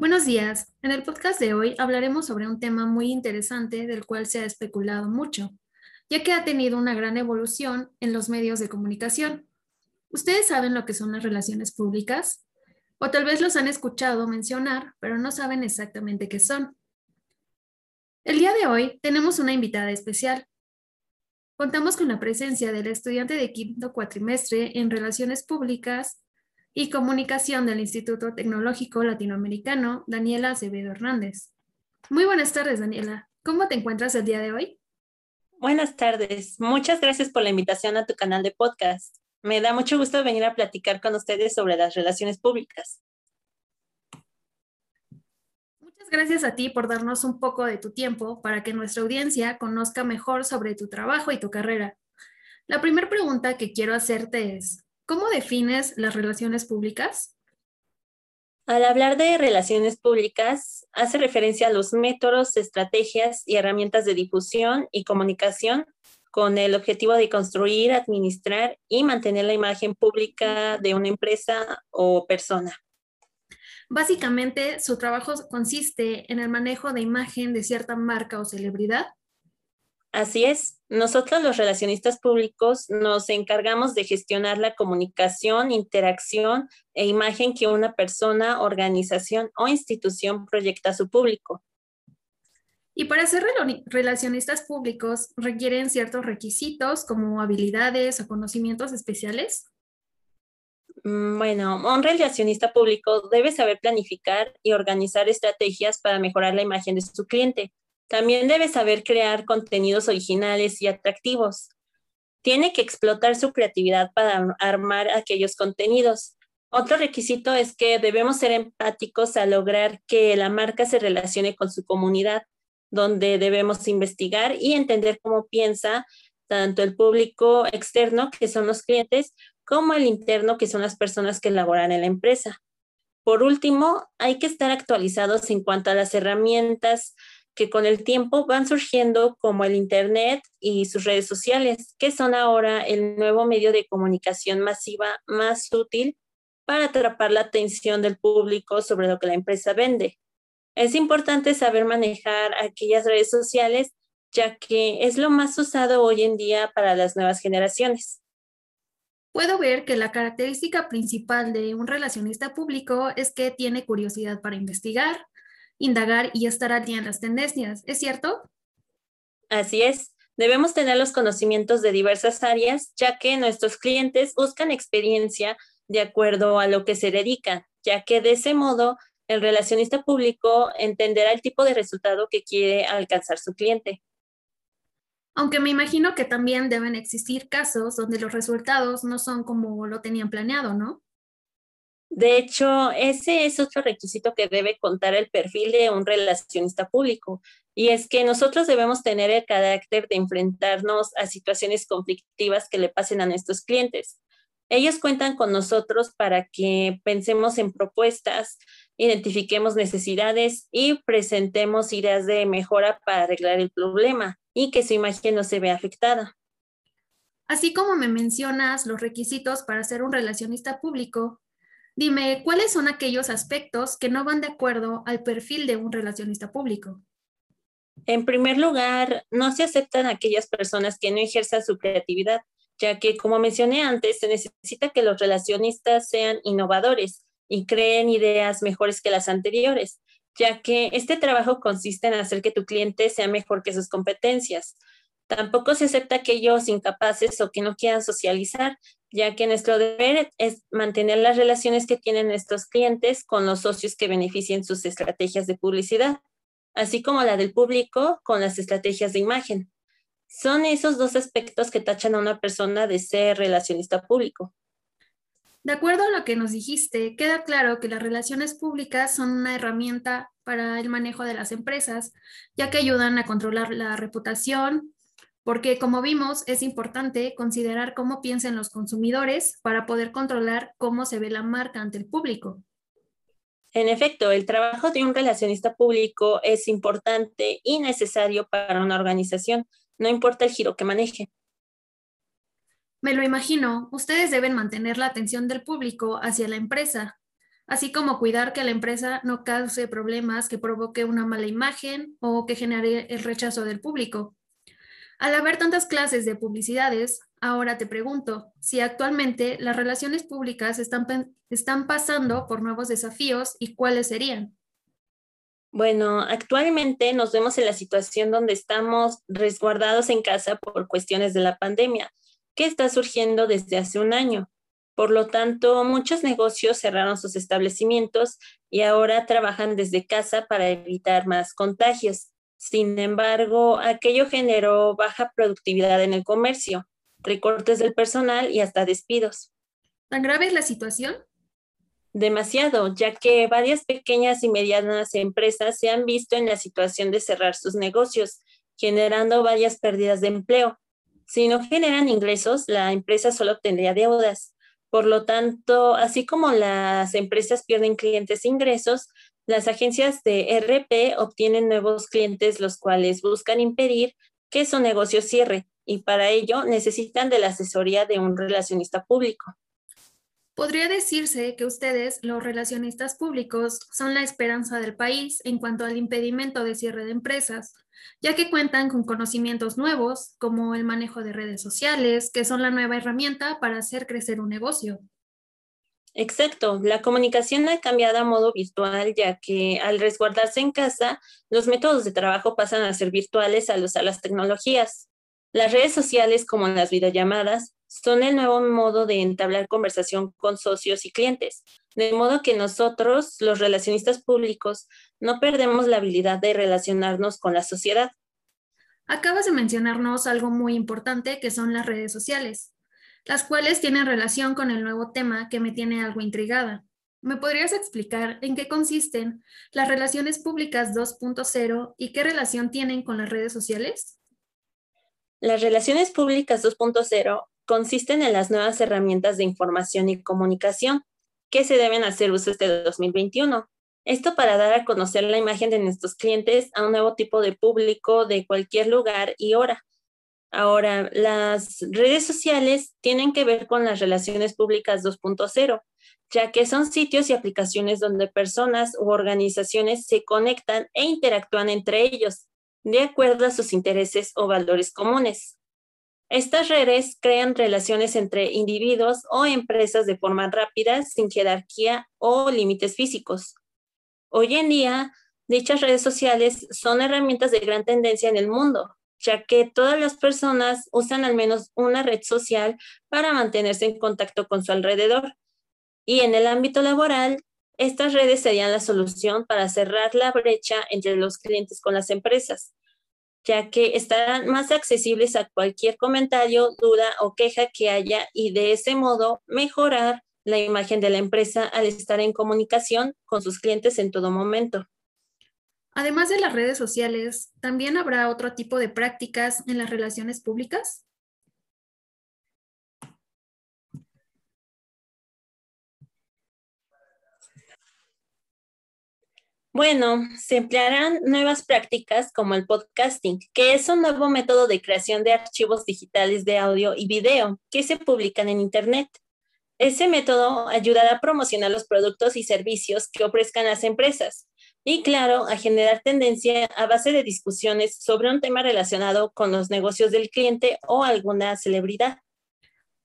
Buenos días. En el podcast de hoy hablaremos sobre un tema muy interesante del cual se ha especulado mucho, ya que ha tenido una gran evolución en los medios de comunicación. ¿Ustedes saben lo que son las relaciones públicas? O tal vez los han escuchado mencionar, pero no saben exactamente qué son. El día de hoy tenemos una invitada especial. Contamos con la presencia del estudiante de quinto cuatrimestre en Relaciones Públicas y Comunicación del Instituto Tecnológico Latinoamericano, Daniela Acevedo Hernández. Muy buenas tardes, Daniela. ¿Cómo te encuentras el día de hoy? Buenas tardes. Muchas gracias por la invitación a tu canal de podcast. Me da mucho gusto venir a platicar con ustedes sobre las relaciones públicas. Muchas gracias a ti por darnos un poco de tu tiempo para que nuestra audiencia conozca mejor sobre tu trabajo y tu carrera. La primera pregunta que quiero hacerte es, ¿cómo defines las relaciones públicas? Al hablar de relaciones públicas, hace referencia a los métodos, estrategias y herramientas de difusión y comunicación con el objetivo de construir, administrar y mantener la imagen pública de una empresa o persona. Básicamente, su trabajo consiste en el manejo de imagen de cierta marca o celebridad. Así es, nosotros los relacionistas públicos nos encargamos de gestionar la comunicación, interacción e imagen que una persona, organización o institución proyecta a su público. Y para ser relacionistas públicos requieren ciertos requisitos como habilidades o conocimientos especiales. Mm, bueno, un relacionista público debe saber planificar y organizar estrategias para mejorar la imagen de su cliente. También debe saber crear contenidos originales y atractivos. Tiene que explotar su creatividad para armar aquellos contenidos. Otro requisito es que debemos ser empáticos a lograr que la marca se relacione con su comunidad donde debemos investigar y entender cómo piensa tanto el público externo, que son los clientes, como el interno, que son las personas que laboran en la empresa. Por último, hay que estar actualizados en cuanto a las herramientas que con el tiempo van surgiendo como el Internet y sus redes sociales, que son ahora el nuevo medio de comunicación masiva más útil para atrapar la atención del público sobre lo que la empresa vende. Es importante saber manejar aquellas redes sociales, ya que es lo más usado hoy en día para las nuevas generaciones. Puedo ver que la característica principal de un relacionista público es que tiene curiosidad para investigar, indagar y estar al día en las tendencias. ¿Es cierto? Así es. Debemos tener los conocimientos de diversas áreas, ya que nuestros clientes buscan experiencia de acuerdo a lo que se dedican, ya que de ese modo el relacionista público entenderá el tipo de resultado que quiere alcanzar su cliente. Aunque me imagino que también deben existir casos donde los resultados no son como lo tenían planeado, ¿no? De hecho, ese es otro requisito que debe contar el perfil de un relacionista público, y es que nosotros debemos tener el carácter de enfrentarnos a situaciones conflictivas que le pasen a nuestros clientes. Ellos cuentan con nosotros para que pensemos en propuestas, identifiquemos necesidades y presentemos ideas de mejora para arreglar el problema y que su imagen no se vea afectada. Así como me mencionas los requisitos para ser un relacionista público, dime, ¿cuáles son aquellos aspectos que no van de acuerdo al perfil de un relacionista público? En primer lugar, no se aceptan aquellas personas que no ejerzan su creatividad ya que, como mencioné antes, se necesita que los relacionistas sean innovadores y creen ideas mejores que las anteriores, ya que este trabajo consiste en hacer que tu cliente sea mejor que sus competencias. Tampoco se acepta aquellos incapaces o que no quieran socializar, ya que nuestro deber es mantener las relaciones que tienen nuestros clientes con los socios que beneficien sus estrategias de publicidad, así como la del público con las estrategias de imagen. Son esos dos aspectos que tachan a una persona de ser relacionista público. De acuerdo a lo que nos dijiste, queda claro que las relaciones públicas son una herramienta para el manejo de las empresas, ya que ayudan a controlar la reputación, porque como vimos, es importante considerar cómo piensan los consumidores para poder controlar cómo se ve la marca ante el público. En efecto, el trabajo de un relacionista público es importante y necesario para una organización, no importa el giro que maneje. Me lo imagino, ustedes deben mantener la atención del público hacia la empresa, así como cuidar que la empresa no cause problemas que provoque una mala imagen o que genere el rechazo del público. Al haber tantas clases de publicidades, ahora te pregunto si actualmente las relaciones públicas están, están pasando por nuevos desafíos y cuáles serían. Bueno, actualmente nos vemos en la situación donde estamos resguardados en casa por cuestiones de la pandemia, que está surgiendo desde hace un año. Por lo tanto, muchos negocios cerraron sus establecimientos y ahora trabajan desde casa para evitar más contagios. Sin embargo, aquello generó baja productividad en el comercio, recortes del personal y hasta despidos. ¿Tan grave es la situación? Demasiado, ya que varias pequeñas y medianas empresas se han visto en la situación de cerrar sus negocios, generando varias pérdidas de empleo. Si no generan ingresos, la empresa solo obtendría deudas. Por lo tanto, así como las empresas pierden clientes e ingresos, las agencias de RP obtienen nuevos clientes, los cuales buscan impedir que su negocio cierre y para ello necesitan de la asesoría de un relacionista público. Podría decirse que ustedes, los relacionistas públicos, son la esperanza del país en cuanto al impedimento de cierre de empresas, ya que cuentan con conocimientos nuevos, como el manejo de redes sociales, que son la nueva herramienta para hacer crecer un negocio. Exacto, la comunicación ha cambiado a modo virtual, ya que al resguardarse en casa, los métodos de trabajo pasan a ser virtuales al usar las tecnologías. Las redes sociales, como las videollamadas, son el nuevo modo de entablar conversación con socios y clientes, de modo que nosotros, los relacionistas públicos, no perdemos la habilidad de relacionarnos con la sociedad. Acabas de mencionarnos algo muy importante que son las redes sociales las cuales tienen relación con el nuevo tema que me tiene algo intrigada. ¿Me podrías explicar en qué consisten las relaciones públicas 2.0 y qué relación tienen con las redes sociales? Las relaciones públicas 2.0 consisten en las nuevas herramientas de información y comunicación que se deben hacer uso este 2021. Esto para dar a conocer la imagen de nuestros clientes a un nuevo tipo de público de cualquier lugar y hora. Ahora, las redes sociales tienen que ver con las relaciones públicas 2.0, ya que son sitios y aplicaciones donde personas u organizaciones se conectan e interactúan entre ellos, de acuerdo a sus intereses o valores comunes. Estas redes crean relaciones entre individuos o empresas de forma rápida, sin jerarquía o límites físicos. Hoy en día, dichas redes sociales son herramientas de gran tendencia en el mundo, ya que todas las personas usan al menos una red social para mantenerse en contacto con su alrededor. Y en el ámbito laboral, estas redes serían la solución para cerrar la brecha entre los clientes con las empresas, ya que estarán más accesibles a cualquier comentario, duda o queja que haya y de ese modo mejorar la imagen de la empresa al estar en comunicación con sus clientes en todo momento. Además de las redes sociales, ¿también habrá otro tipo de prácticas en las relaciones públicas? Bueno, se emplearán nuevas prácticas como el podcasting, que es un nuevo método de creación de archivos digitales de audio y video que se publican en Internet. Ese método ayudará a promocionar los productos y servicios que ofrezcan las empresas, y claro, a generar tendencia a base de discusiones sobre un tema relacionado con los negocios del cliente o alguna celebridad.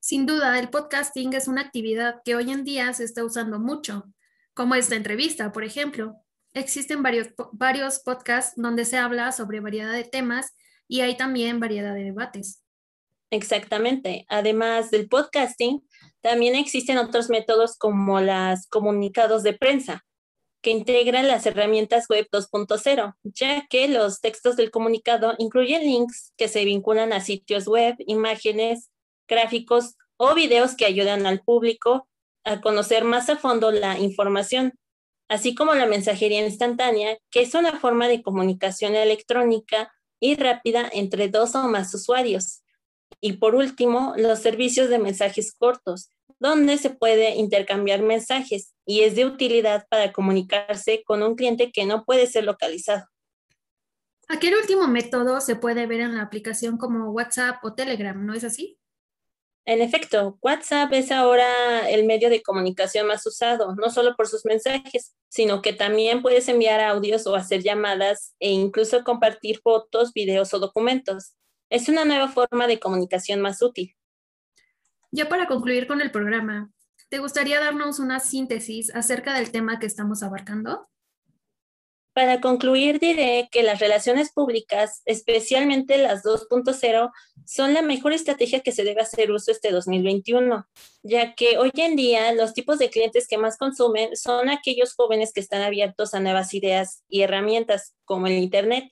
Sin duda, el podcasting es una actividad que hoy en día se está usando mucho, como esta entrevista, por ejemplo. Existen varios, varios podcasts donde se habla sobre variedad de temas y hay también variedad de debates. Exactamente. Además del podcasting, también existen otros métodos como los comunicados de prensa, que integran las herramientas web 2.0, ya que los textos del comunicado incluyen links que se vinculan a sitios web, imágenes, gráficos o videos que ayudan al público a conocer más a fondo la información, así como la mensajería instantánea, que es una forma de comunicación electrónica y rápida entre dos o más usuarios. Y por último, los servicios de mensajes cortos, donde se puede intercambiar mensajes y es de utilidad para comunicarse con un cliente que no puede ser localizado. Aquel último método se puede ver en la aplicación como WhatsApp o Telegram, ¿no es así? En efecto, WhatsApp es ahora el medio de comunicación más usado, no solo por sus mensajes, sino que también puedes enviar audios o hacer llamadas e incluso compartir fotos, videos o documentos. Es una nueva forma de comunicación más útil. Ya para concluir con el programa, ¿te gustaría darnos una síntesis acerca del tema que estamos abarcando? Para concluir, diré que las relaciones públicas, especialmente las 2.0, son la mejor estrategia que se debe hacer uso este 2021, ya que hoy en día los tipos de clientes que más consumen son aquellos jóvenes que están abiertos a nuevas ideas y herramientas como el Internet,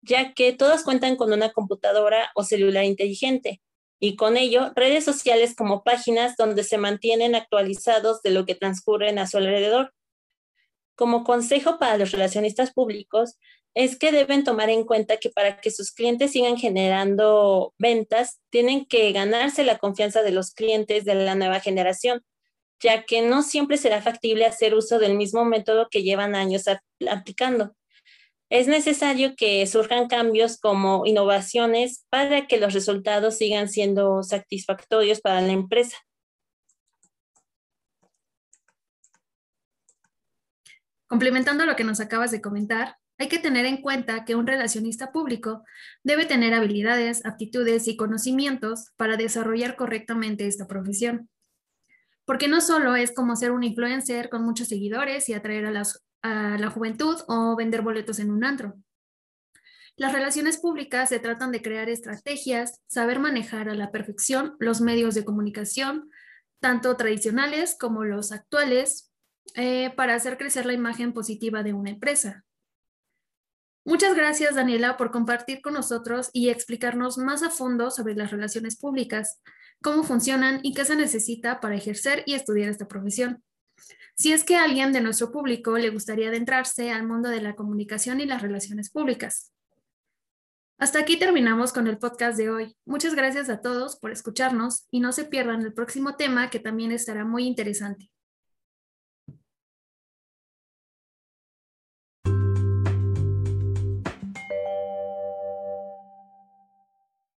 ya que todos cuentan con una computadora o celular inteligente y con ello redes sociales como páginas donde se mantienen actualizados de lo que transcurre a su alrededor como consejo para los relacionistas públicos es que deben tomar en cuenta que para que sus clientes sigan generando ventas, tienen que ganarse la confianza de los clientes de la nueva generación, ya que no siempre será factible hacer uso del mismo método que llevan años aplicando. Es necesario que surjan cambios como innovaciones para que los resultados sigan siendo satisfactorios para la empresa. Complementando lo que nos acabas de comentar, hay que tener en cuenta que un relacionista público debe tener habilidades, aptitudes y conocimientos para desarrollar correctamente esta profesión. Porque no solo es como ser un influencer con muchos seguidores y atraer a, a la juventud o vender boletos en un antro. Las relaciones públicas se tratan de crear estrategias, saber manejar a la perfección los medios de comunicación, tanto tradicionales como los actuales, eh, para hacer crecer la imagen positiva de una empresa. Muchas gracias, Daniela, por compartir con nosotros y explicarnos más a fondo sobre las relaciones públicas, cómo funcionan y qué se necesita para ejercer y estudiar esta profesión. Si es que a alguien de nuestro público le gustaría adentrarse al mundo de la comunicación y las relaciones públicas. Hasta aquí terminamos con el podcast de hoy. Muchas gracias a todos por escucharnos y no se pierdan el próximo tema que también estará muy interesante.